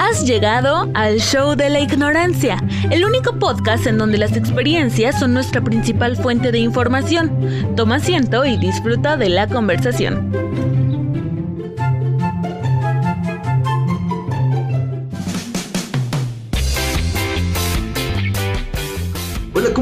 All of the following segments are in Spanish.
Has llegado al show de la ignorancia, el único podcast en donde las experiencias son nuestra principal fuente de información. Toma asiento y disfruta de la conversación.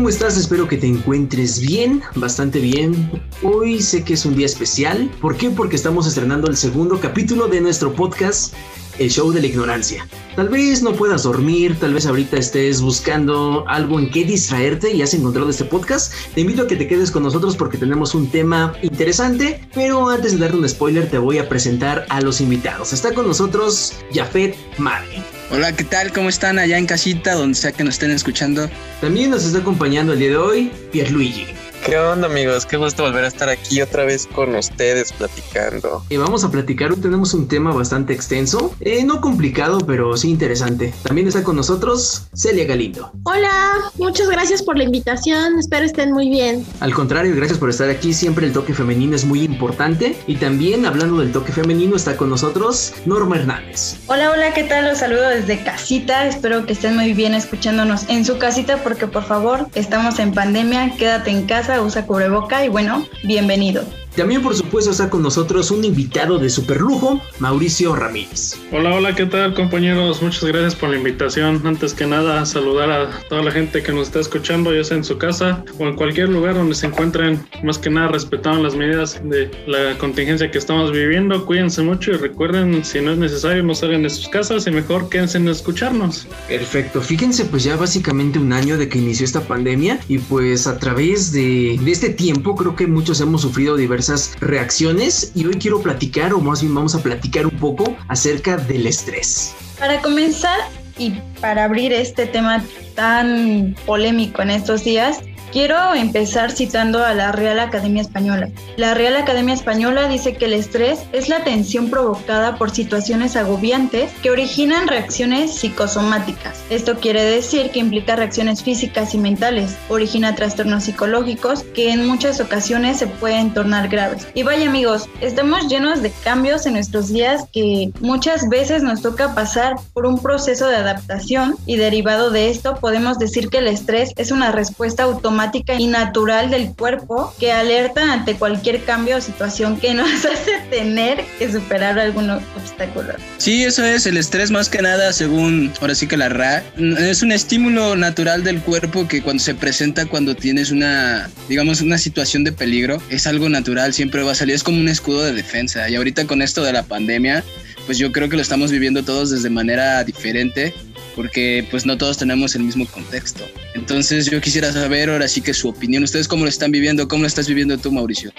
¿Cómo estás? Espero que te encuentres bien, bastante bien. Hoy sé que es un día especial. ¿Por qué? Porque estamos estrenando el segundo capítulo de nuestro podcast el show de la ignorancia. Tal vez no puedas dormir, tal vez ahorita estés buscando algo en qué distraerte y has encontrado este podcast. Te invito a que te quedes con nosotros porque tenemos un tema interesante, pero antes de darte un spoiler te voy a presentar a los invitados. Está con nosotros Jafet Mari. Hola, ¿qué tal? ¿Cómo están allá en casita, donde sea que nos estén escuchando? También nos está acompañando el día de hoy Pierluigi. ¿Qué onda amigos? Qué gusto volver a estar aquí otra vez con ustedes platicando. Y vamos a platicar, hoy tenemos un tema bastante extenso, eh, no complicado, pero sí interesante. También está con nosotros Celia Galindo. Hola, muchas gracias por la invitación, espero estén muy bien. Al contrario, gracias por estar aquí, siempre el toque femenino es muy importante. Y también hablando del toque femenino está con nosotros Norma Hernández. Hola, hola, ¿qué tal? Los saludo desde casita, espero que estén muy bien escuchándonos en su casita porque por favor estamos en pandemia, quédate en casa usa cubreboca y bueno, bienvenido. También, por supuesto, está con nosotros un invitado de super lujo, Mauricio Ramírez. Hola, hola, ¿qué tal, compañeros? Muchas gracias por la invitación. Antes que nada, saludar a toda la gente que nos está escuchando, ya sea en su casa o en cualquier lugar donde se encuentren. Más que nada, respetando las medidas de la contingencia que estamos viviendo. Cuídense mucho y recuerden, si no es necesario, no salgan de sus casas y mejor quédense en escucharnos. Perfecto. Fíjense, pues ya básicamente un año de que inició esta pandemia y pues a través de, de este tiempo creo que muchos hemos sufrido diversas reacciones y hoy quiero platicar o más bien vamos a platicar un poco acerca del estrés. Para comenzar y para abrir este tema tan polémico en estos días, Quiero empezar citando a la Real Academia Española. La Real Academia Española dice que el estrés es la tensión provocada por situaciones agobiantes que originan reacciones psicosomáticas. Esto quiere decir que implica reacciones físicas y mentales, origina trastornos psicológicos que en muchas ocasiones se pueden tornar graves. Y vaya amigos, estamos llenos de cambios en nuestros días que muchas veces nos toca pasar por un proceso de adaptación y derivado de esto podemos decir que el estrés es una respuesta automática y natural del cuerpo que alerta ante cualquier cambio o situación que nos hace tener que superar algún obstáculo. Sí, eso es el estrés más que nada, según ahora sí que la RA, es un estímulo natural del cuerpo que cuando se presenta cuando tienes una, digamos, una situación de peligro, es algo natural, siempre va a salir, es como un escudo de defensa. Y ahorita con esto de la pandemia, pues yo creo que lo estamos viviendo todos desde manera diferente porque pues no todos tenemos el mismo contexto. Entonces yo quisiera saber ahora sí que su opinión, ustedes cómo lo están viviendo, cómo lo estás viviendo tú Mauricio.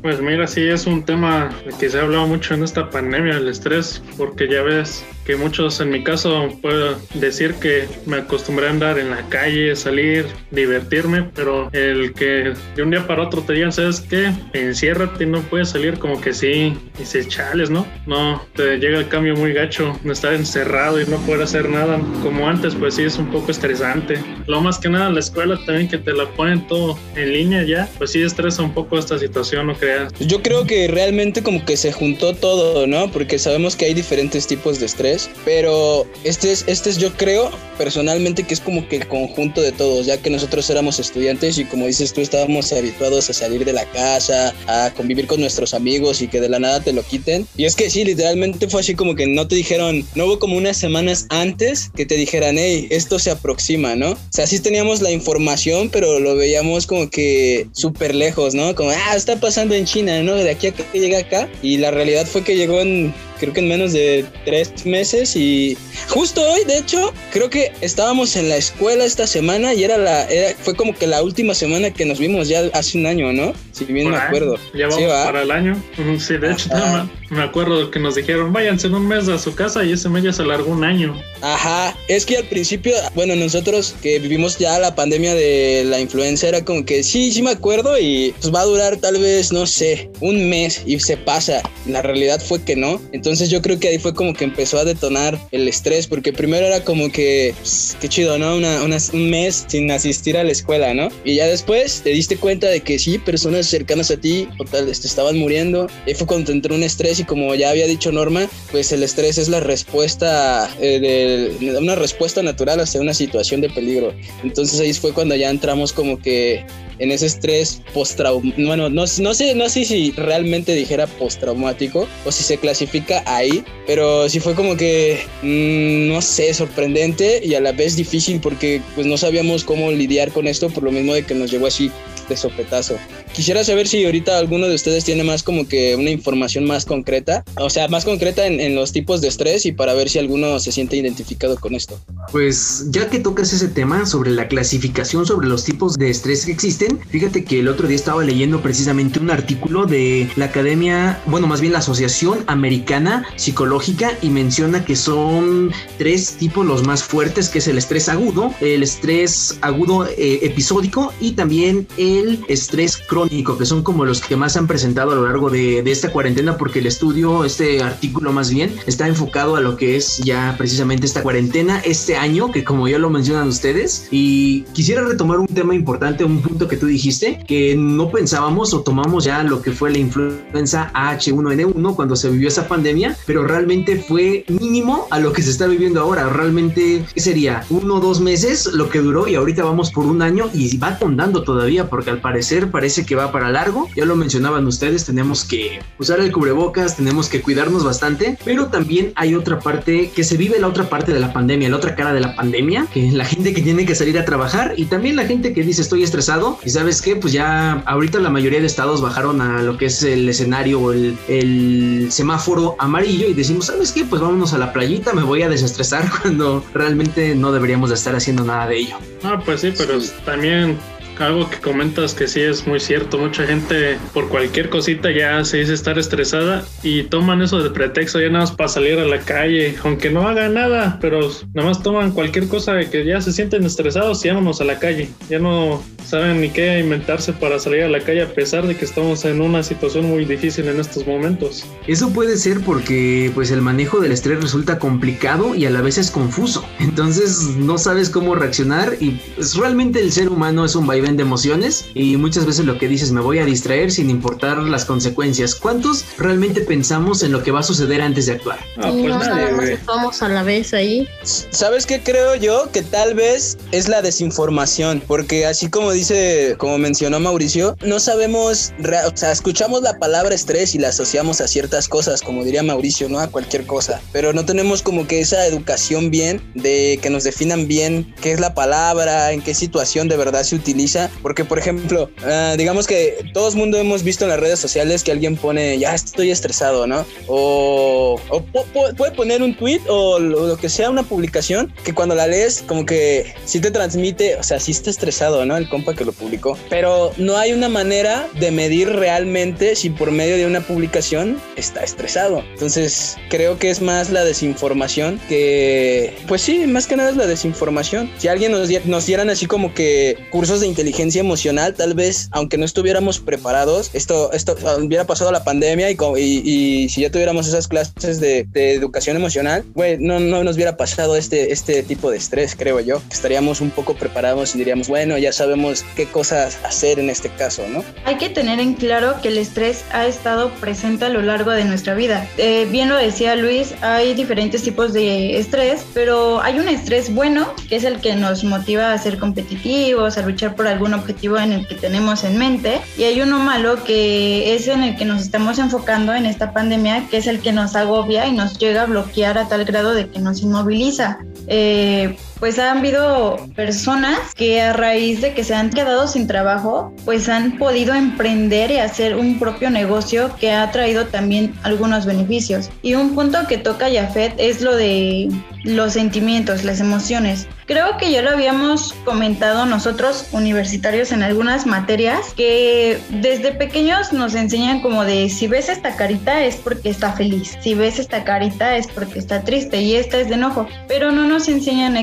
Pues mira, sí es un tema que se ha hablado mucho en esta pandemia, el estrés, porque ya ves que muchos, en mi caso, puedo decir que me acostumbré a andar en la calle, salir, divertirme, pero el que de un día para otro te digan, ¿sabes qué? Enciérrate no puedes salir, como que sí, y se chales, ¿no? No, te llega el cambio muy gacho, estar encerrado y no poder hacer nada como antes, pues sí es un poco estresante. Lo más que nada, la escuela también que te la ponen todo en línea ya, pues sí estresa un poco esta situación, ¿no creas? Yo creo que realmente como que se juntó todo, ¿no? Porque sabemos que hay diferentes tipos de estrés pero este es, este es yo creo personalmente que es como que el conjunto de todos, ya que nosotros éramos estudiantes y como dices tú estábamos habituados a salir de la casa, a convivir con nuestros amigos y que de la nada te lo quiten. Y es que sí, literalmente fue así como que no te dijeron, no hubo como unas semanas antes que te dijeran, hey, esto se aproxima, ¿no? O sea, sí teníamos la información, pero lo veíamos como que súper lejos, ¿no? Como, ah, está pasando en China, ¿no? De aquí a que llega acá. Y la realidad fue que llegó en creo que en menos de tres meses y justo hoy, de hecho, creo que estábamos en la escuela esta semana y era la, fue como que la última semana que nos vimos ya hace un año, ¿no? Si bien me acuerdo. Ya vamos para el año. Sí, de hecho, me acuerdo que nos dijeron, váyanse en un mes a su casa y ese mes ya se alargó un año. Ajá, es que al principio, bueno, nosotros que vivimos ya la pandemia de la influenza era como que sí, sí me acuerdo y pues va a durar tal vez, no sé, un mes y se pasa. La realidad fue que no. Entonces yo creo que ahí fue como que empezó a detonar el estrés, porque primero era como que, pues, qué chido, ¿no? Una, un mes sin asistir a la escuela, ¿no? Y ya después te diste cuenta de que sí, personas cercanas a ti o tal te estaban muriendo. Y fue cuando te entró un estrés y como ya había dicho Norma, pues el estrés es la respuesta eh, de una respuesta natural hacia una situación de peligro. Entonces ahí fue cuando ya entramos como que en ese estrés postraumático, bueno, no, no, sé, no sé si realmente dijera postraumático o si se clasifica ahí, pero sí fue como que, mm, no sé, sorprendente y a la vez difícil porque pues no sabíamos cómo lidiar con esto por lo mismo de que nos llegó así de sopetazo. Quisiera saber si ahorita alguno de ustedes tiene más como que una información más concreta, o sea, más concreta en, los tipos de estrés y para ver si alguno se siente identificado con esto. Pues ya que tocas ese tema sobre la clasificación sobre los tipos de estrés que existen, fíjate que el otro día estaba leyendo precisamente un artículo de la Academia, bueno, más bien la Asociación Americana Psicológica y menciona que son tres tipos los más fuertes, que es el estrés agudo, el estrés agudo eh, episódico y también el estrés crónico, que son como los que más han presentado a lo largo de, de esta cuarentena, porque el estudio, este artículo más bien, está enfocado a lo que es ya precisamente esta cuarentena, este año, que como ya lo mencionan ustedes, y quisiera retomar un tema importante, un punto que tú dijiste, que no pensábamos o tomamos ya lo que fue la influenza H1N1 cuando se vivió esa pandemia, pero realmente fue mínimo a lo que se está viviendo ahora. Realmente, ¿qué sería? Uno o dos meses lo que duró y ahorita vamos por un año y va contando todavía, porque al parecer parece que va para largo. Ya lo mencionaban ustedes, tenemos que usar el cubrebocas, tenemos que cuidarnos bastante, pero también hay otra parte que se vive la otra parte de la pandemia, la otra cara de la pandemia, que es la gente que tiene que salir a trabajar y también la gente que dice estoy estresado y sabes qué, pues ya ahorita la mayoría de estados bajaron a lo que es el escenario o el, el semáforo amarillo y decimos, ¿sabes qué? Pues vámonos a la playita, me voy a desestresar cuando realmente no deberíamos de estar haciendo nada de ello. Ah, pues sí, pero también algo que comentas que sí es muy cierto. Mucha gente por cualquier cosita ya se dice estar estresada y toman eso de pretexto ya nada más para salir a la calle, aunque no hagan nada, pero nada más toman cualquier cosa de que ya se sienten estresados y vámonos a la calle. Ya no saben ni qué inventarse para salir a la calle a pesar de que estamos en una situación muy difícil en estos momentos. Eso puede ser porque pues el manejo del estrés resulta complicado y a la vez es confuso. Entonces no sabes cómo reaccionar y pues, realmente el ser humano es un vaivén de emociones y muchas veces lo que dices me voy a distraer sin importar las consecuencias. ¿Cuántos realmente pensamos en lo que va a suceder antes de actuar? Ah, pues no nadie, estamos a la vez ahí. ¿Sabes qué creo yo? Que tal vez es la desinformación, porque así como dice, como mencionó Mauricio, no sabemos, o sea, escuchamos la palabra estrés y la asociamos a ciertas cosas, como diría Mauricio, ¿no? A cualquier cosa, pero no tenemos como que esa educación bien de que nos definan bien qué es la palabra, en qué situación de verdad se utiliza porque, por ejemplo, uh, digamos que todo el mundo hemos visto en las redes sociales que alguien pone, ya estoy estresado, ¿no? O, o puede poner un tweet o lo, lo, que sea, una publicación, que cuando la lees, como que sí te transmite, o sea, sí está estresado, ¿no? El compa que lo publicó. Pero no hay una manera de medir realmente si por medio de una publicación está estresado. Entonces, creo que es más la desinformación que, pues sí, más que nada es la desinformación. Si alguien nos, nos dieran así como que cursos de inteligencia, inteligencia emocional, tal vez, aunque no estuviéramos preparados, esto, esto hubiera pasado la pandemia y, y, y si ya tuviéramos esas clases de, de educación emocional, güey, no, no nos hubiera pasado este, este tipo de estrés, creo yo. Estaríamos un poco preparados y diríamos, bueno, ya sabemos qué cosas hacer en este caso, ¿no? Hay que tener en claro que el estrés ha estado presente a lo largo de nuestra vida. Eh, bien lo decía Luis, hay diferentes tipos de estrés, pero hay un estrés bueno, que es el que nos motiva a ser competitivos, a luchar por algún objetivo en el que tenemos en mente y hay uno malo que es en el que nos estamos enfocando en esta pandemia, que es el que nos agobia y nos llega a bloquear a tal grado de que nos inmoviliza. Eh, pues han habido personas que a raíz de que se han quedado sin trabajo, pues han podido emprender y hacer un propio negocio que ha traído también algunos beneficios. Y un punto que toca Jafet es lo de los sentimientos, las emociones. Creo que ya lo habíamos comentado nosotros universitarios en algunas materias que desde pequeños nos enseñan como de si ves esta carita es porque está feliz, si ves esta carita es porque está triste y esta es de enojo, pero no nos enseñan a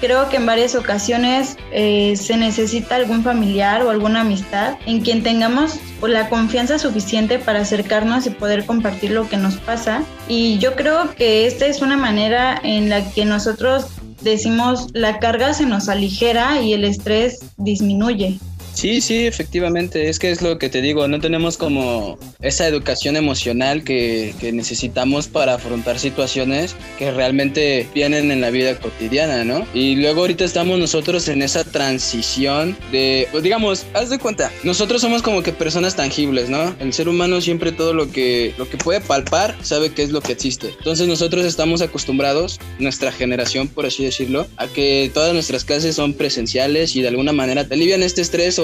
creo que en varias ocasiones eh, se necesita algún familiar o alguna amistad en quien tengamos la confianza suficiente para acercarnos y poder compartir lo que nos pasa. Y yo creo que esta es una manera en la que nosotros decimos la carga se nos aligera y el estrés disminuye. Sí, sí, efectivamente, es que es lo que te digo, no tenemos como esa educación emocional que, que, necesitamos para afrontar situaciones que realmente vienen en la vida cotidiana, ¿no? Y luego ahorita estamos nosotros en esa transición de, pues digamos, haz de cuenta, nosotros somos como que personas tangibles, ¿no? El ser humano siempre todo lo que, lo que puede palpar sabe qué es lo que existe. Entonces nosotros estamos acostumbrados, nuestra generación, por así decirlo, a que todas nuestras clases son presenciales y de alguna manera te alivian este estrés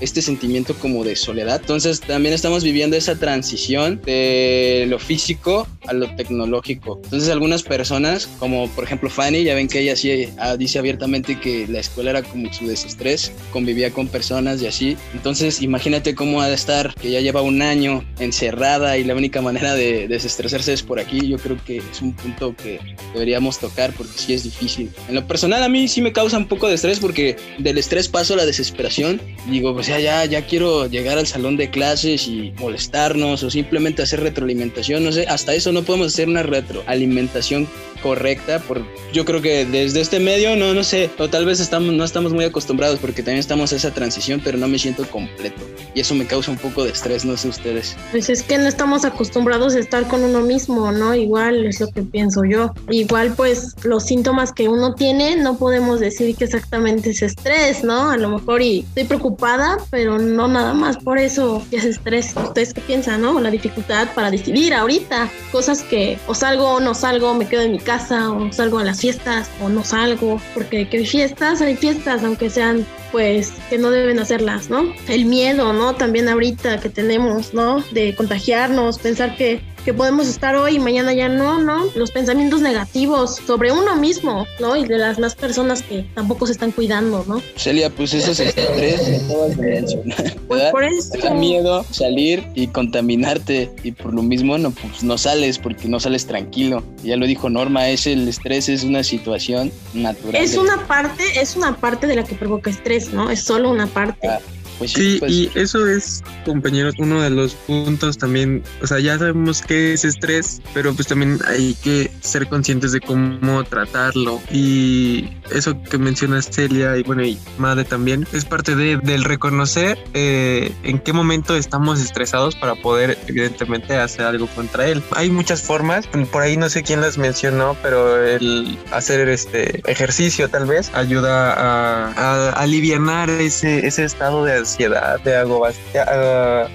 este sentimiento como de soledad. Entonces también estamos viviendo esa transición de lo físico a lo tecnológico. Entonces algunas personas, como por ejemplo Fanny, ya ven que ella sí ah, dice abiertamente que la escuela era como su desestrés, convivía con personas y así. Entonces imagínate cómo ha de estar, que ya lleva un año encerrada y la única manera de desestresarse es por aquí. Yo creo que es un punto que deberíamos tocar porque sí es difícil. En lo personal a mí sí me causa un poco de estrés porque del estrés paso a la desesperación digo, pues ya, ya, quiero llegar al salón de clases y molestarnos o simplemente hacer retroalimentación, no sé, hasta eso no podemos hacer una retroalimentación correcta por yo creo que desde este medio no no sé o tal vez estamos no estamos muy acostumbrados porque también estamos a esa transición pero no me siento completo y eso me causa un poco de estrés no sé ustedes. Pues es que no estamos acostumbrados a estar con uno mismo no igual es lo que pienso yo. Igual pues los síntomas que uno tiene no podemos decir que exactamente es estrés no a lo mejor y estoy preocupada pero no nada más por eso es estrés. Ustedes qué piensan no la dificultad para decidir ahorita. Cosas que o salgo o no salgo me quedo en mi casa o salgo a las fiestas o no salgo, porque que hay fiestas, hay fiestas, aunque sean pues que no deben hacerlas, ¿no? El miedo, ¿no? También ahorita que tenemos, ¿no? De contagiarnos, pensar que que podemos estar hoy y mañana ya no, ¿no? Los pensamientos negativos sobre uno mismo, ¿no? Y de las más personas que tampoco se están cuidando, ¿no? Celia, pues eso es estrés. Pues por eso. Te da miedo salir y contaminarte y por lo mismo no, pues no sales porque no sales tranquilo. Ya lo dijo Norma, es el estrés es una situación natural. Es una parte, es una parte de la que provoca estrés, ¿no? Es solo una parte. Pues sí, pues y eso es, compañeros, uno de los puntos también, o sea, ya sabemos qué es estrés, pero pues también hay que ser conscientes de cómo tratarlo. Y eso que mencionas Celia y bueno, y Madre también, es parte de, del reconocer eh, en qué momento estamos estresados para poder evidentemente hacer algo contra él. Hay muchas formas, por ahí no sé quién las mencionó, pero el hacer este ejercicio tal vez ayuda a, a aliviar ese, ese estado de ansiedad, de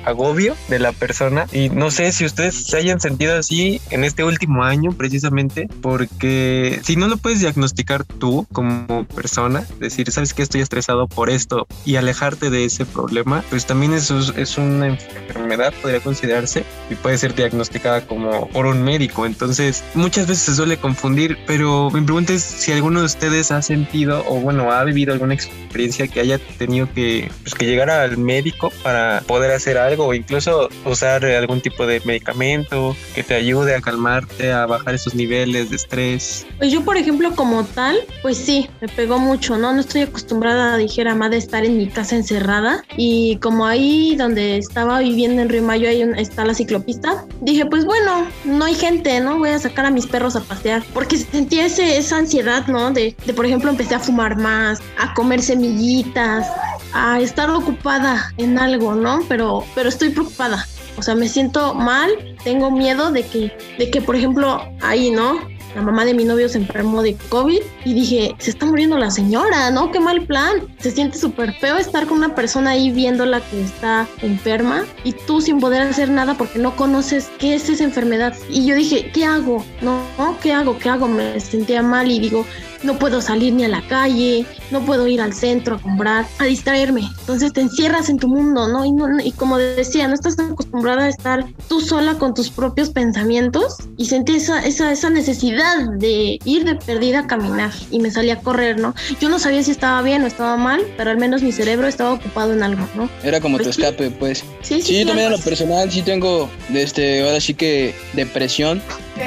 agobio de la persona. Y no sé si ustedes se hayan sentido así en este último año precisamente, porque si no lo puedes diagnosticar tú como persona, decir, sabes que estoy estresado por esto y alejarte de ese problema, pues también eso es una enfermedad, podría considerarse, y puede ser diagnosticada como por un médico. Entonces, muchas veces se suele confundir, pero mi pregunta es si alguno de ustedes ha sentido o bueno, ha vivido alguna experiencia que haya tenido que, pues, que llegar al médico para poder hacer algo o incluso usar algún tipo de medicamento que te ayude a calmarte, a bajar esos niveles de estrés? Pues yo, por ejemplo, como tal, pues sí, me pegó mucho, ¿no? No estoy acostumbrada, dijera más de estar en mi casa encerrada y como ahí donde estaba viviendo en Río Mayo, ahí está la ciclopista, dije, pues bueno, no hay gente, ¿no? Voy a sacar a mis perros a pasear porque sentía ese, esa ansiedad, ¿no? De, de, por ejemplo, empecé a fumar más, a comer semillitas, a estar ocupada en algo, ¿no? Pero, pero estoy preocupada. O sea, me siento mal, tengo miedo de que, de que, por ejemplo, ahí, ¿no? La mamá de mi novio se enfermó de COVID y dije, se está muriendo la señora, ¿no? Qué mal plan. Se siente súper feo estar con una persona ahí viéndola que está enferma y tú sin poder hacer nada porque no conoces qué es esa enfermedad. Y yo dije, ¿qué hago? No, ¿qué hago? ¿Qué hago? Me sentía mal y digo, no puedo salir ni a la calle, no puedo ir al centro a comprar, a distraerme. Entonces te encierras en tu mundo, ¿no? Y, no, como decía, no estás acostumbrada a estar tú sola con tus propios pensamientos y sentí esa, esa, esa necesidad de ir de perdida a caminar y me salí a correr, ¿no? Yo no sabía si estaba bien o estaba mal, pero al menos mi cerebro estaba ocupado en algo, ¿no? Era como Pues tu sí. escape, pues. Sí, sí, Sí, yo también en lo personal sí tengo, este, ahora sí que depresión,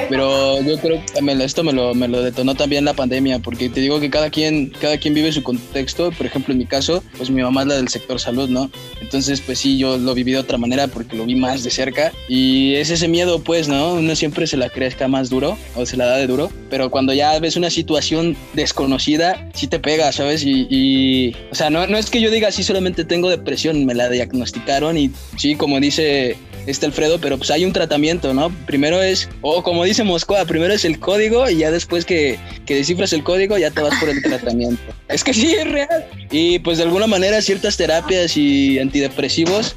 pero yo creo que esto me lo, me lo detonó también la pandemia, porque te digo que cada quien, cada quien vive su contexto, por ejemplo en mi caso, pues mi mamá es la del sector salud, ¿no? Entonces pues sí, yo lo viví de otra manera porque lo vi más de cerca y es ese miedo pues, ¿no? Uno siempre se la crezca más duro o se la da de duro, pero cuando ya ves una situación desconocida, sí te pega, ¿sabes? Y, y, o sea, no, no es que yo diga, sí, solamente tengo depresión, me la diagnosticaron y sí, como dice este Alfredo, pero pues hay un tratamiento, ¿no? Primero es, o como dice Moscoa, primero es el código y ya después que, que descifras el código ya te vas por el tratamiento. Es que sí, es real. Y pues de alguna manera ciertas terapias y antidepresivos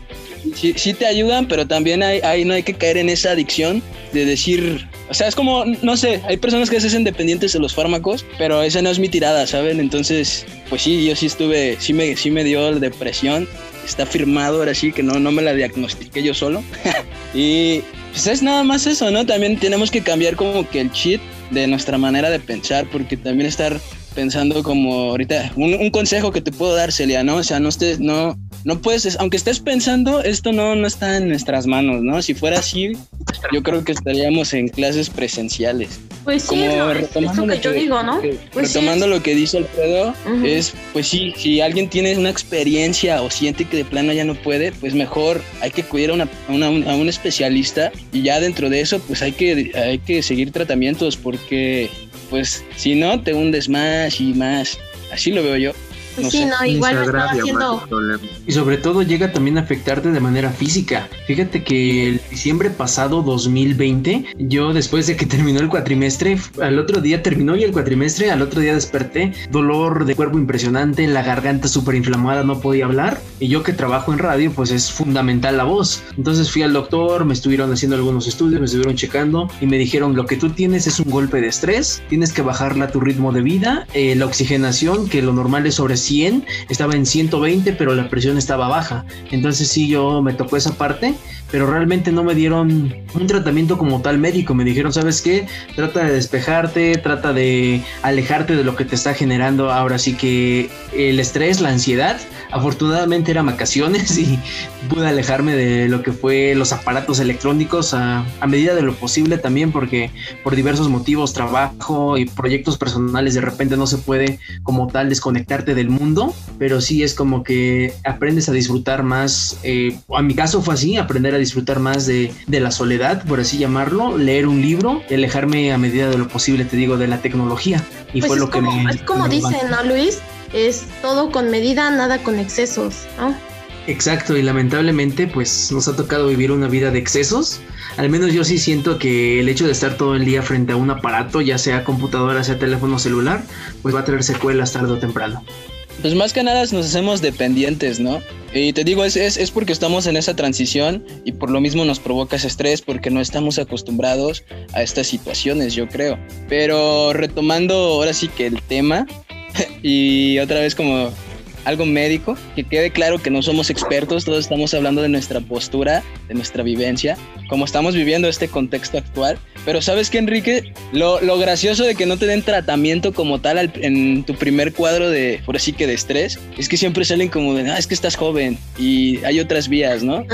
sí, sí te ayudan, pero también hay, hay, no hay que caer en esa adicción de decir, o sea, es como, no sé, hay personas que se hacen dependientes de los fármacos, pero esa no es mi tirada, ¿saben? Entonces, pues sí, yo sí estuve, sí me, sí me dio depresión, está firmado ahora sí que no, no me la diagnostiqué yo solo. y pues es nada más eso, ¿no? También tenemos que cambiar como que el cheat de nuestra manera de pensar, porque también estar pensando como ahorita, un, un consejo que te puedo dar, Celia, ¿no? O sea, no estés, no, no puedes, aunque estés pensando, esto no, no está en nuestras manos, ¿no? Si fuera así, yo creo que estaríamos en clases presenciales. Pues sí, Como no, es retomando lo que yo que- digo, ¿no? que- Pues sí, retomando lo que dice Alfredo, Ujú. es, pues sí, si alguien tiene una experiencia o siente que de plano ya no puede, pues mejor hay que acudir a, una, a, una- a un especialista y ya dentro de eso, pues hay que, hay que seguir tratamientos porque, pues, si no, te hundes más y más. Así lo veo yo. Pues no sí, sé. no, Y igual me estaba haciendo... Y sobre todo llega también a afectarte de manera física. Fíjate que el diciembre pasado 2020, yo después de que terminó el cuatrimestre, al otro día terminó y el cuatrimestre, al otro día desperté, dolor de cuerpo impresionante, la garganta súper inflamada, no podía hablar. Y yo que trabajo en radio, pues es fundamental la voz. Entonces fui al doctor, me estuvieron haciendo algunos estudios, me estuvieron checando y me dijeron lo que tú tienes es un golpe de estrés, tienes que bajarle a tu ritmo de vida, eh, la oxigenación, que lo normal es sobre 100, estaba en 120, pero la presión estaba baja. Entonces sí, yo me tocó esa parte, pero realmente no me dieron un tratamiento como tal médico. Me dijeron, ¿sabes qué? Trata de despejarte, trata de alejarte de lo que te está generando ahora sí que el estrés, la ansiedad. Afortunadamente eran vacaciones y pude alejarme de lo que fue los aparatos electrónicos a, a medida de lo posible también porque por diversos motivos, trabajo y proyectos personales de repente no se puede como tal desconectarte del mundo, pero sí es como que aprendes a disfrutar más, eh, a mi caso fue así, aprender a disfrutar más de, de la soledad, por así llamarlo, leer un libro y alejarme a medida de lo posible, te digo, de la tecnología. Y Pues fue lo que como, me... es como me dicen, ¿no, Luis? Es todo con medida, nada con excesos, ¿no? Exacto, y lamentablemente pues nos ha tocado vivir una vida de excesos. Al menos yo sí siento que el hecho de estar todo el día frente a un aparato, ya sea computadora, sea teléfono celular, pues va a traer secuelas tarde o temprano. Pues más que nada nos hacemos dependientes, ¿no? Y te digo, es, es, es porque estamos en esa transición y por lo mismo nos provoca ese estrés porque no estamos acostumbrados a estas situaciones, yo creo. Pero retomando ahora sí que el tema y otra vez como algo médico, que quede claro que no somos expertos, todos estamos hablando de nuestra postura, de nuestra vivencia, como estamos viviendo este contexto actual. Pero sabes que Enrique, lo, lo gracioso de que no te den tratamiento como tal al- en tu primer cuadro de, por así que de estrés, es que siempre salen como de, ah, es que estás joven y hay otras vías, ¿no?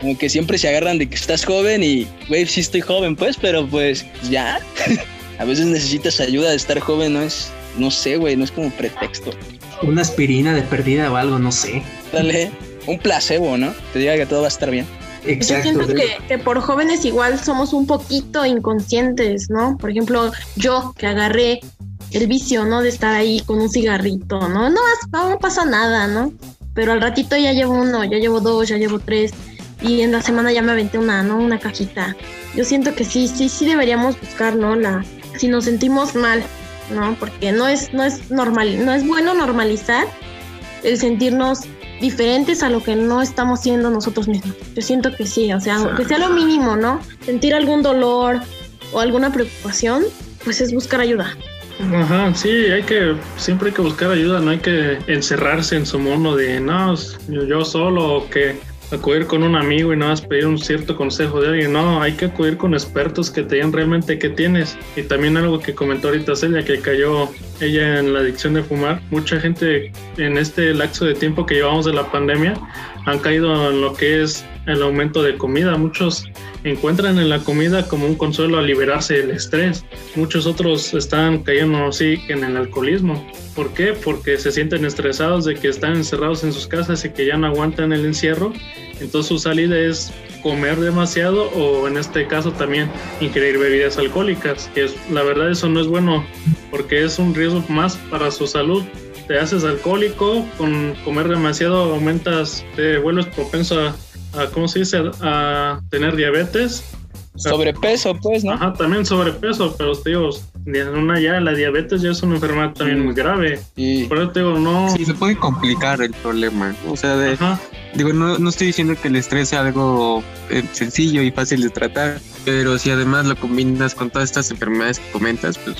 Como que siempre se agarran de que estás joven y, güey, sí estoy joven, pues, pero pues ya. A veces necesitas ayuda de estar joven, no es, no sé, güey, no es como pretexto. Una aspirina de perdida o algo, no sé. Dale un placebo, ¿no? Te diga que todo va a estar bien. Yo Exacto. siento de- que, que por jóvenes igual somos un poquito inconscientes, ¿no? Por ejemplo, yo que agarré el vicio, ¿no? De estar ahí con un cigarrito, ¿no? No, no, no pasa nada, ¿no? Pero al ratito ya llevo uno, ya llevo dos, ya llevo tres. Y en la semana ya me aventé una, ¿no? Una cajita. Yo siento que sí, sí, sí deberíamos buscar, ¿no? La, si nos sentimos mal, ¿no? Porque no es, no es normal, no es bueno normalizar el sentirnos diferentes a lo que no estamos siendo nosotros mismos. Yo siento que sí, o sea, aunque sea lo mínimo, ¿no? Sentir algún dolor o alguna preocupación, pues es buscar ayuda. Ajá, sí, hay que, siempre hay que buscar ayuda, no hay que encerrarse en su mundo de, no, yo solo o que acudir con un amigo y no vas a pedir un cierto consejo de alguien. No, hay que acudir con expertos que te digan realmente qué tienes. Y también algo que comentó ahorita Celia, que cayó ella en la adicción de fumar. Mucha gente en este lapso de tiempo que llevamos de la pandemia han caído en lo que es el aumento de comida. Muchos encuentran en la comida como un consuelo a liberarse del estrés. Muchos otros están cayendo así en el alcoholismo. ¿Por qué? Porque se sienten estresados de que están encerrados en sus casas y que ya no aguantan el encierro. Entonces su salida es comer demasiado o en este caso también ingerir bebidas alcohólicas, que es, la verdad eso no es bueno porque es un riesgo más para su salud te haces alcohólico, con comer demasiado aumentas, te vuelves propenso a, a ¿cómo se dice?, a tener diabetes. Sobrepeso, pues, ¿no? Ajá, también sobrepeso, pero te digo, una ya, la diabetes ya es una enfermedad también muy grave. Y por eso te digo, no. Sí, se puede complicar el problema. O sea, de, digo, no, no estoy diciendo que el estrés sea algo eh, sencillo y fácil de tratar, pero si además lo combinas con todas estas enfermedades que comentas, pues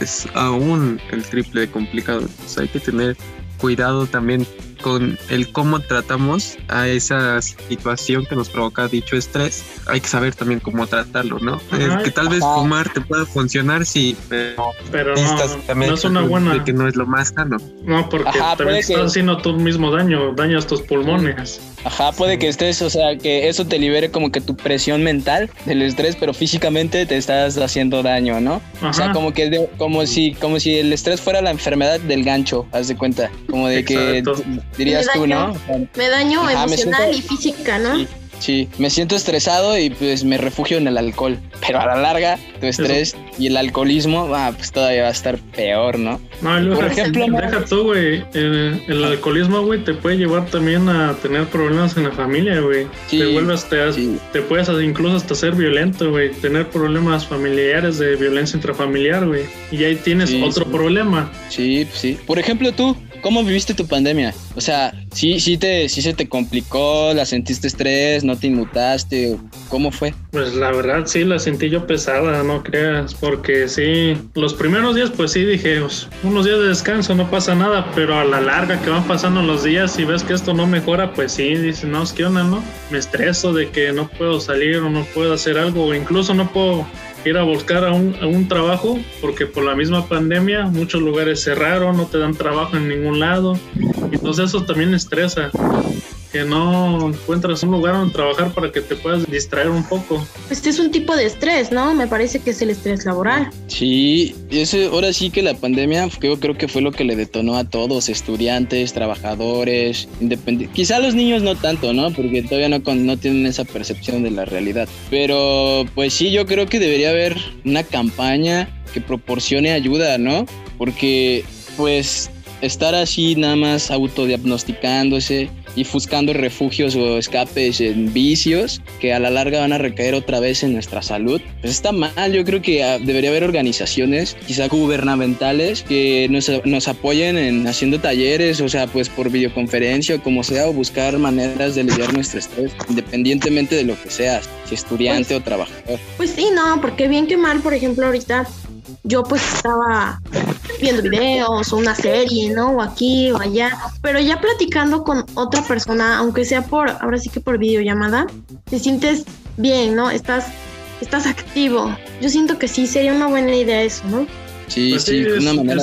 es aún el triple de complicado. Entonces hay que tener cuidado también con el cómo tratamos a esa situación que nos provoca dicho estrés. Hay que saber también cómo tratarlo, ¿no? que tal vez fumar te pueda funcionar, sí, pero, pero no, es una buena... De que no es lo más sano. No, porque también estás haciendo tú mismo daño, dañas tus pulmones. Ajá, puede que estés, o sea, que eso te libere como que tu presión mental del estrés, pero físicamente te estás haciendo daño, ¿no? O sea, como que como si como si el estrés fuera la enfermedad del gancho, haz de cuenta, como de que dirías tú, ¿no? Me daño emocional y física, ¿no? Sí, me siento estresado y pues me refugio en el alcohol. Pero a la larga, tu estrés y el alcoholismo, ah, pues todavía va a estar peor, ¿no? No, por ejemplo, deja tú, güey. El, alcoholismo, güey, te puede llevar también a tener problemas en la familia, güey. te vuelves, te, te puedes incluso hasta ser violento, güey. Tener problemas familiares de violencia intrafamiliar, güey. Y ahí tienes otro problema. Sí, sí. Por ejemplo, tú, ¿Cómo viviste tu pandemia? O sea, ¿sí, sí, te, sí se te complicó? ¿La sentiste estrés? ¿No te inmutaste? ¿Cómo fue? Pues la verdad sí, la sentí yo pesada, no creas, porque sí, los primeros días pues sí dije, pues, unos días de descanso, no pasa nada, pero a la larga que van pasando los días y ves que esto no mejora, pues sí, dices, no, ¿qué onda, no? Me estreso de que no puedo salir o no puedo hacer algo, o incluso no puedo ir a buscar a un, a un, trabajo porque por la misma pandemia muchos lugares cerraron, no te dan trabajo en ningún lado. Entonces eso también estresa que no encuentras un lugar donde trabajar para que te puedas distraer un poco. Este es un tipo de estrés, ¿no? Me parece que es el estrés laboral. Sí, ese, ahora sí que la pandemia yo creo que fue lo que le detonó a todos, estudiantes, trabajadores, independientes. Quizá los niños no tanto, ¿no? Porque todavía no, no tienen esa percepción de la realidad. Pero pues sí, yo creo que debería haber una campaña que proporcione ayuda, ¿no? Porque pues estar así nada más autodiagnosticándose buscando refugios o escapes en vicios que a la larga van a recaer otra vez en nuestra salud, pues está mal. Yo creo que ah, debería haber organizaciones, quizá gubernamentales, que nos, nos apoyen en haciendo talleres, o sea, pues por videoconferencia o como sea, o buscar maneras de lidiar nuestro estrés, independientemente de lo que seas, si estudiante o trabajador. Pues sí, no, porque bien que mal, por ejemplo, ahorita yo pues estaba viendo videos o una serie, ¿no? O aquí o allá, pero ya platicando con otra persona, aunque sea por, ahora sí que por videollamada, te sientes bien, ¿no? Estás, estás activo. Yo siento que sí, sería una buena idea eso, ¿no? Sí, pues sí,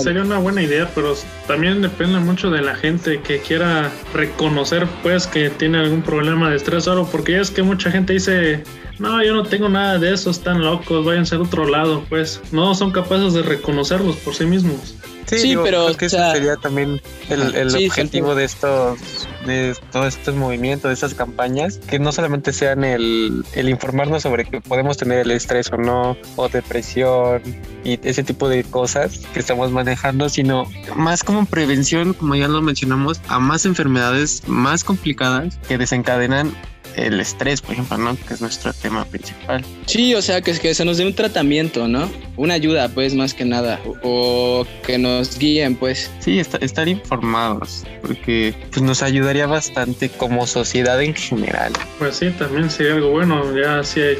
sería una buena idea, pero también depende mucho de la gente que quiera reconocer, pues, que tiene algún problema de estrés o porque ya es que mucha gente dice, no, yo no tengo nada de eso, están locos, vayan a otro lado, pues, no son capaces de reconocerlos por sí mismos. Sí, pero que ese sería también el, objetivo de estos de todos estos movimientos, de estas campañas, que no solamente sean el, el informarnos sobre que podemos tener el estrés o no, o depresión y ese tipo de cosas que estamos manejando, sino más como prevención, como ya lo mencionamos, a más enfermedades más complicadas que desencadenan el estrés, por ejemplo, ¿no? Que es nuestro tema principal. Sí, o sea, que, que se nos dé un tratamiento, ¿no? Una ayuda, pues, más que nada. O, o que nos guíen, pues. Sí, est- estar informados, porque pues, nos ayudaría bastante como sociedad en general. Pues sí, también sería algo bueno, ya así eh,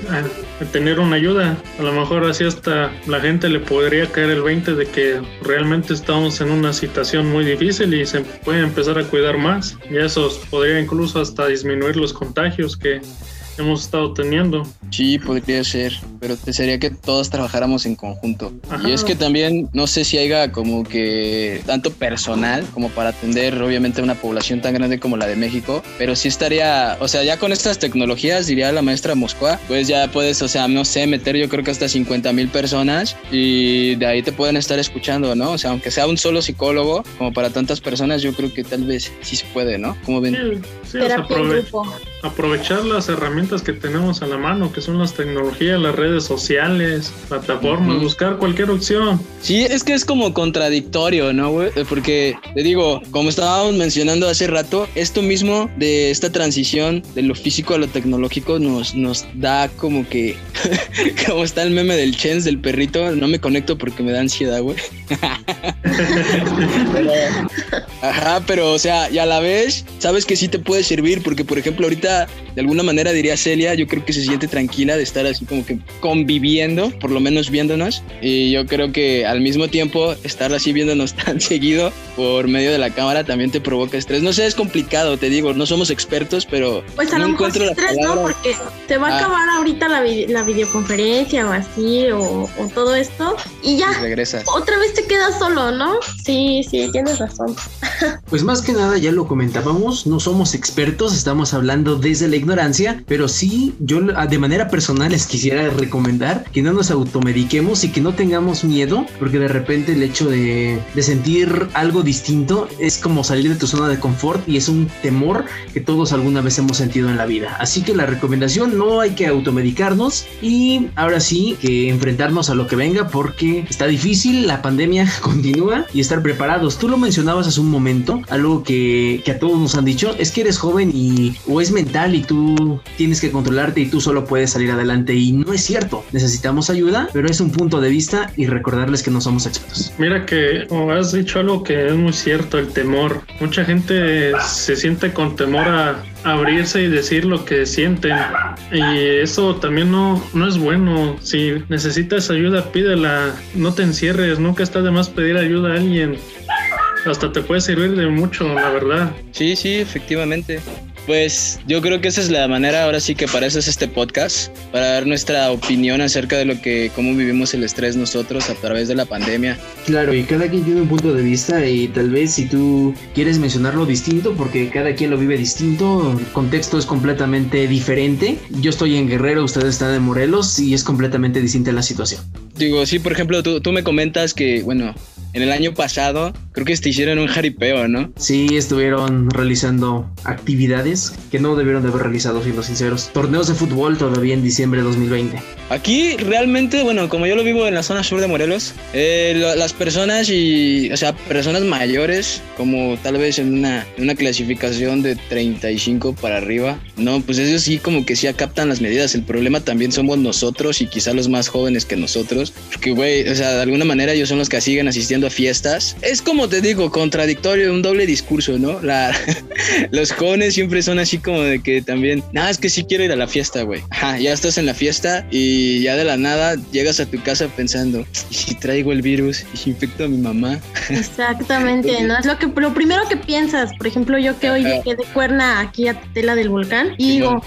tener una ayuda. A lo mejor así hasta la gente le podría caer el 20 de que realmente estamos en una situación muy difícil y se puede empezar a cuidar más. Y eso podría incluso hasta disminuir los contagios que hemos estado teniendo. Sí, podría ser, pero te sería que todos trabajáramos en conjunto. Ajá. Y es que también no sé si haya como que tanto personal como para atender obviamente una población tan grande como la de México, pero sí estaría, o sea, ya con estas tecnologías, diría la maestra Moscua, pues ya puedes, o sea, no sé, meter yo creo que hasta 50 mil personas y de ahí te pueden estar escuchando, ¿no? O sea, aunque sea un solo psicólogo, como para tantas personas, yo creo que tal vez sí se puede, ¿no? Como ven? Sí, sí, Terapia en grupo. Aprovechar las herramientas que tenemos a la mano, que son las tecnologías, las redes sociales, plataformas, buscar cualquier opción. Sí, es que es como contradictorio, ¿no, güey? Porque te digo, como estábamos mencionando hace rato, esto mismo de esta transición de lo físico a lo tecnológico nos, nos da como que, como está el meme del Chens, del perrito, no me conecto porque me da ansiedad, güey. Pero- ajá, pero o sea, y a la vez, sabes que sí te puede servir, porque por ejemplo, ahorita, de alguna manera diría Celia, yo creo que se siente tranquila de estar así como que conviviendo, por lo menos viéndonos, y yo creo que al mismo tiempo, estar así viéndonos tan seguido por medio de la cámara también te provoca estrés. No sé, es complicado, te digo, no somos expertos, pero Pues a no lo mejor encuentro estrés, ¿no? Porque te va a Ah. acabar ahorita la, vi- la videoconferencia o así, o, o todo esto, y Y ya, regresas. otra vez te quedas solo, ¿no? Sí, sí, tienes razón. Pues más que nada, ya lo comentábamos, no somos expertos, estamos hablando desde la ignorancia, pero sí, yo de manera personal les quisiera recomendar que no nos automediquemos y que no tengamos miedo, porque de repente el hecho de, de sentir algo distinto es como salir de tu zona de confort y es un temor que todos alguna vez hemos sentido en la vida. Así que la recomendación, no hay que automedicarnos y ahora sí que enfrentarnos a lo que venga porque está difícil, la pandemia continúa y estar preparados. Tú lo mencionabas hace un momento, algo que, que a todos nos han dicho, es que eres joven y o es mental y tú tienes que controlarte y tú solo puedes salir adelante y no es cierto. Necesitamos ayuda, pero es un punto de vista y recordarles que no somos expertos. Mira que has dicho algo que es muy cierto, el temor. Mucha gente se siente con temor a abrirse y decir lo que sienten. Y eso también no, no es bueno. Si necesitas ayuda, pídela. No te encierres. Nunca está de más pedir ayuda a alguien. Hasta te puede servir de mucho, la verdad. Sí, sí, efectivamente. Pues yo creo que esa es la manera ahora sí que para eso es este podcast, para dar nuestra opinión acerca de lo que, cómo vivimos el estrés nosotros a través de la pandemia. Claro, y cada quien tiene un punto de vista y tal vez si tú quieres mencionarlo distinto, porque cada quien lo vive distinto, el contexto es completamente diferente. Yo estoy en Guerrero, ustedes están en Morelos y es completamente distinta la situación. Digo, sí, por ejemplo, tú, tú me comentas que, bueno, en el año pasado creo que te hicieron un jaripeo, ¿no? Sí, estuvieron realizando actividades que no debieron de haber realizado, siendo sinceros. Torneos de fútbol todavía en diciembre de 2020. Aquí realmente, bueno, como yo lo vivo en la zona sur de Morelos, eh, lo- las personas y, o sea, personas mayores, como tal vez en una, en una clasificación de 35 para arriba, no, pues ellos sí como que sí captan las medidas. El problema también somos nosotros y quizá los más jóvenes que nosotros, porque, güey, o sea, de alguna manera ellos son los que siguen asistiendo a fiestas. Es como te digo, contradictorio, un doble discurso, ¿no? La, los jóvenes siempre son así como de que también, nada, es que sí quiero ir a la fiesta, güey. Ajá, ya estás en la fiesta y ya de la nada llegas a tu casa pensando, ¿y si traigo el virus? ¿Y si infecto a mi mamá? Exactamente, ¿no? Es lo que lo primero que piensas. Por ejemplo, yo que hoy llegué de cuerna aquí a Tela del Volcán y digo,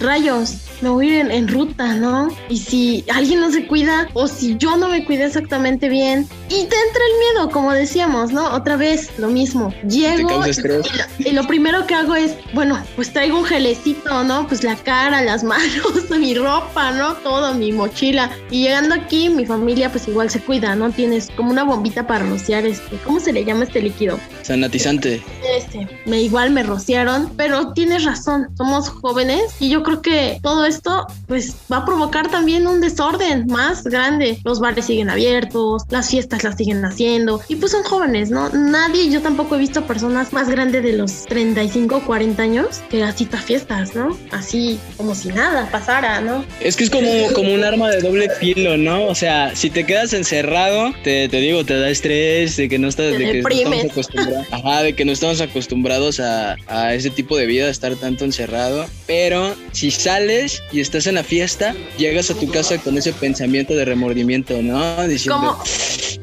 rayos, me voy a ir en, en ruta, ¿no? Y si alguien no se cuida o si yo no me cuidé exactamente bien y te entra el miedo, como decíamos, ¿no? Otra vez, lo mismo. Llego causa estrés. y lo primero que hago es, bueno, pues traigo un gelecito, ¿no? Pues la cara, las manos, mi ropa, ¿no? Todo, mi mochila. Y llegando aquí, mi familia pues igual se cuida, ¿no? Tienes como una bombita para rociar este, ¿cómo se le llama este líquido? Sanatizante. Este, me igual me rociaron, pero tienes razón, somos jóvenes y yo creo que todo esto pues va a provocar también un desorden más grande. Los bares siguen abiertos, las fiestas las siguen haciendo. Y pues son jóvenes, ¿no? Nadie, yo tampoco he visto personas más grandes de los 35 o 40 años que así a fiestas, ¿no? Así como si nada pasara, ¿no? Es que es como, como un arma de doble filo, ¿no? O sea, si te quedas encerrado, te, te digo, te da estrés de que no estás, de que no estamos deprimes. Ajá, de que no estamos acostumbrados a, a ese tipo de vida, estar tanto encerrado. Pero si sales y estás en la fiesta, llegas a tu casa con ese pensamiento de remordimiento, ¿no? Diciendo,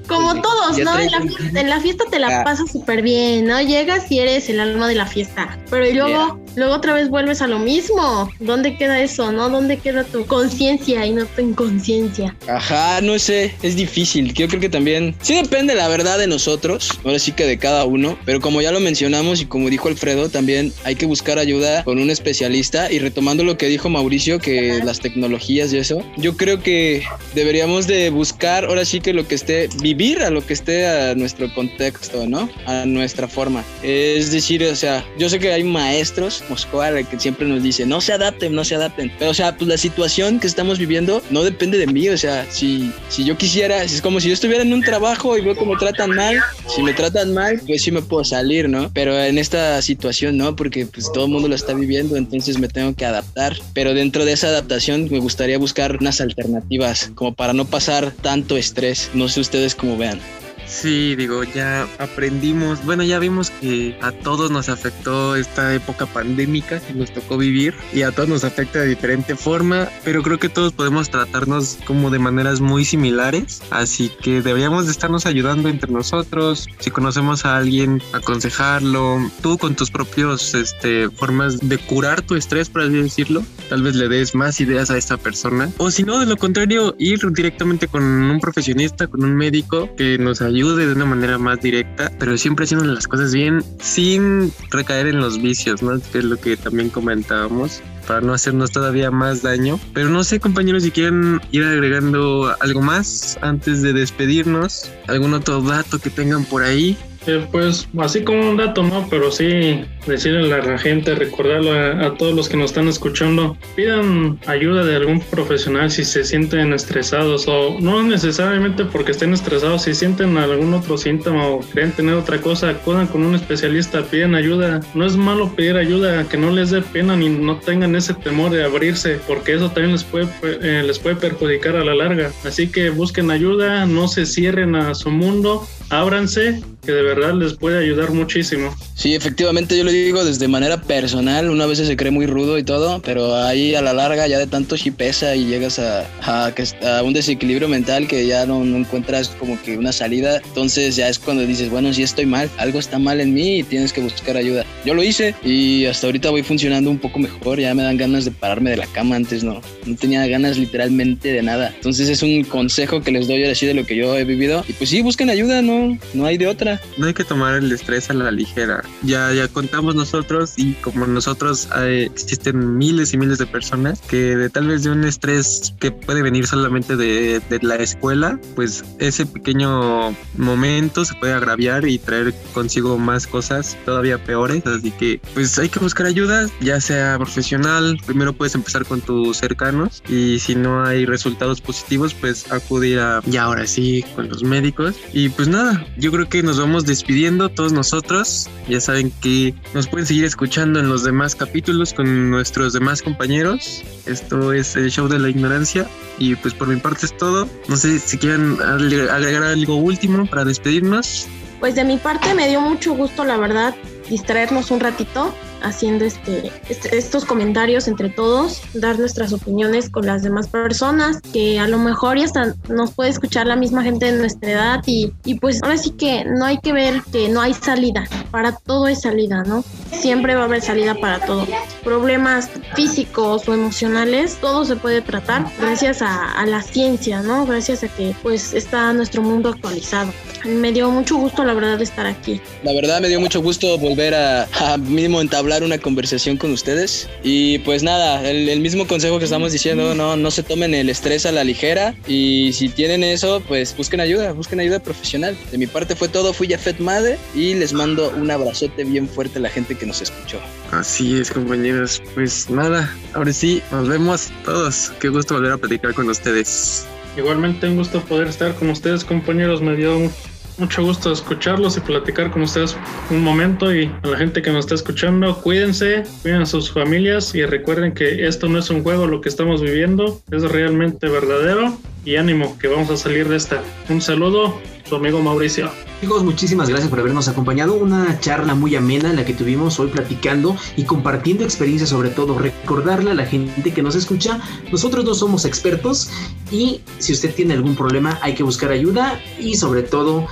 Como, todos, ¿no? En la, fiesta, en la fiesta te la Ah. pasas súper bien, ¿no? Llegas y eres el alma de la fiesta. Pero y luego, luego otra vez vuelves a lo mismo. ¿Dónde queda eso, no? ¿Dónde queda tu conciencia y no tu inconsciencia? Ajá, no sé, es difícil. Yo creo que también, sí depende la verdad de nosotros, ahora sí que de cada uno, pero como ya lo mencionamos y como dijo Alfredo, también hay que buscar ayuda con un especialista y retomando lo que dijo Mauricio, que Ajá. las tecnologías y eso, yo creo que deberíamos de buscar ahora sí que lo que esté, vivir a lo que esté a nuestro contexto, ¿no? A nuestra forma. Es decir, o sea, yo sé que hay maestros, Moscoa, que siempre nos dicen, no se adapten, no se adapten, pero o sea, pues la situación que estamos viviendo no depende de mí, o sea, si, si yo quisiera, es como si yo estuviera en un trabajo y veo me tratan mal, si me tratan mal, pues sí me puedo salir, ¿no? Pero en esta situación no, porque pues todo el mundo lo está viviendo, entonces me tengo que adaptar, pero dentro de esa adaptación me gustaría buscar unas alternativas, como para no pasar tanto estrés, no sé ustedes cómo we'll. Sí, digo, ya aprendimos, bueno, ya vimos que a todos nos afectó esta época pandémica que nos tocó vivir y a todos nos afecta de diferente forma, pero creo que todos podemos tratarnos como de maneras muy similares, así que deberíamos de estarnos ayudando entre nosotros, si conocemos a alguien, aconsejarlo, tú con tus propios este, formas de curar tu estrés, por así decirlo, tal vez le des más ideas a esta persona, o si no, de lo contrario, ir directamente con un profesionista, con un médico que nos ayude de una manera más directa, pero siempre haciendo las cosas bien sin recaer en los vicios, ¿no? Que es lo que también comentábamos para no hacernos todavía más daño. Pero no sé, compañeros, si quieren ir agregando algo más antes de despedirnos, algún otro dato que tengan por ahí. Eh, pues así como un dato, ¿no? Pero sí decirle a la gente, recordarlo a, todos los que nos están escuchando, pidan ayuda de algún profesional si se sienten estresados o no necesariamente porque estén estresados, si sienten algún otro síntoma o creen tener otra cosa, acudan con un especialista, pidan ayuda. No es malo pedir ayuda, que no les dé pena ni no tengan ese temor de abrirse, porque eso también les puede, eh, les puede perjudicar a la larga. Así que busquen ayuda, no se cierren a su mundo, ábranse, que de verdad les puede ayudar muchísimo. Sí, efectivamente yo lo digo desde manera personal, una vez se cree muy rudo y todo, pero ahí a la larga ya de tanto sí pesa y llegas a, a, a un desequilibrio mental que ya no, no encuentras como que una salida, entonces ya es cuando dices, bueno, sí estoy mal, algo está mal en mí y tienes que buscar ayuda. Yo lo hice y hasta ahorita voy funcionando un poco mejor, ya me dan ganas de pararme de la cama, antes no, no tenía ganas literalmente de nada. Entonces es un consejo que les doy ahora sí de lo que yo he vivido y pues sí, busquen ayuda, no, no hay de otra. No hay que tomar el estrés a la ligera. Ya, ya contamos nosotros y como nosotros eh, existen miles y miles de personas que de tal vez de un estrés que puede venir solamente de, de la escuela, pues ese pequeño momento se puede agraviar y traer consigo más cosas todavía peores. Así que pues hay que buscar ayuda, ya sea profesional. Primero puedes empezar con tus cercanos y si no hay resultados positivos, pues acudir a ya ahora sí con los médicos. Y pues nada, yo creo que nos vamos despidiendo todos nosotros. Ya saben que nos pueden seguir escuchando en los demás capítulos con nuestros demás compañeros. Esto es el show de la ignorancia. Y pues por mi parte es todo. No sé si quieren agre- agregar algo último para despedirnos. Pues de mi parte me dio mucho gusto, la verdad, distraernos un ratito haciendo este, este- estos comentarios entre todos, dar nuestras opiniones con las demás personas, que a lo mejor ya hasta nos puede escuchar la misma gente de nuestra edad y, y pues ahora sí que no hay que ver que no hay salida, para todo hay salida, ¿no? Siempre va a haber salida para todo. Problemas físicos o emocionales, todo se puede tratar gracias a, a la ciencia, ¿no? Gracias a que pues está nuestro mundo actualizado. Me dio mucho gusto, la verdad, estar aquí. La verdad me dio mucho gusto volver a, a mínimo entablar una conversación con ustedes. Y pues nada, el, el mismo consejo que estamos diciendo, no, no se tomen el estrés a la ligera. Y si tienen eso, pues busquen ayuda, busquen ayuda profesional. De mi parte fue todo, fui Jafet Made y les mando un abrazote bien fuerte a la gente que nos escuchó. Así es, compañeros. Pues nada, ahora sí, nos vemos todos. Qué gusto volver a platicar con ustedes. Igualmente un gusto poder estar con ustedes, compañeros. Me dio mucho gusto escucharlos y platicar con ustedes un momento y a la gente que nos está escuchando, cuídense, cuiden a sus familias y recuerden que esto no es un juego, lo que estamos viviendo es realmente verdadero y ánimo que vamos a salir de esta. Un saludo, amigo Mauricio. Chicos, muchísimas gracias por habernos acompañado. Una charla muy amena la que tuvimos hoy platicando y compartiendo experiencias, sobre todo recordarle a la gente que nos escucha, nosotros no somos expertos y si usted tiene algún problema hay que buscar ayuda y sobre todo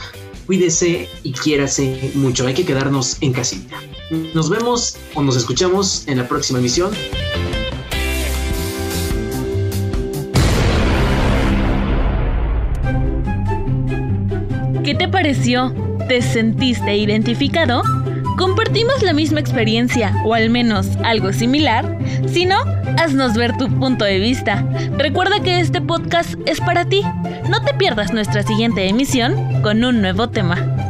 cuídese y quiérase mucho. Hay que quedarnos en casita. Nos vemos o nos escuchamos en la próxima emisión. ¿Qué te pareció? ¿Te sentiste identificado? ¿Compartimos la misma experiencia o al menos algo similar? Si no, haznos ver tu punto de vista. Recuerda que este podcast es para ti. No te pierdas nuestra siguiente emisión con un nuevo tema.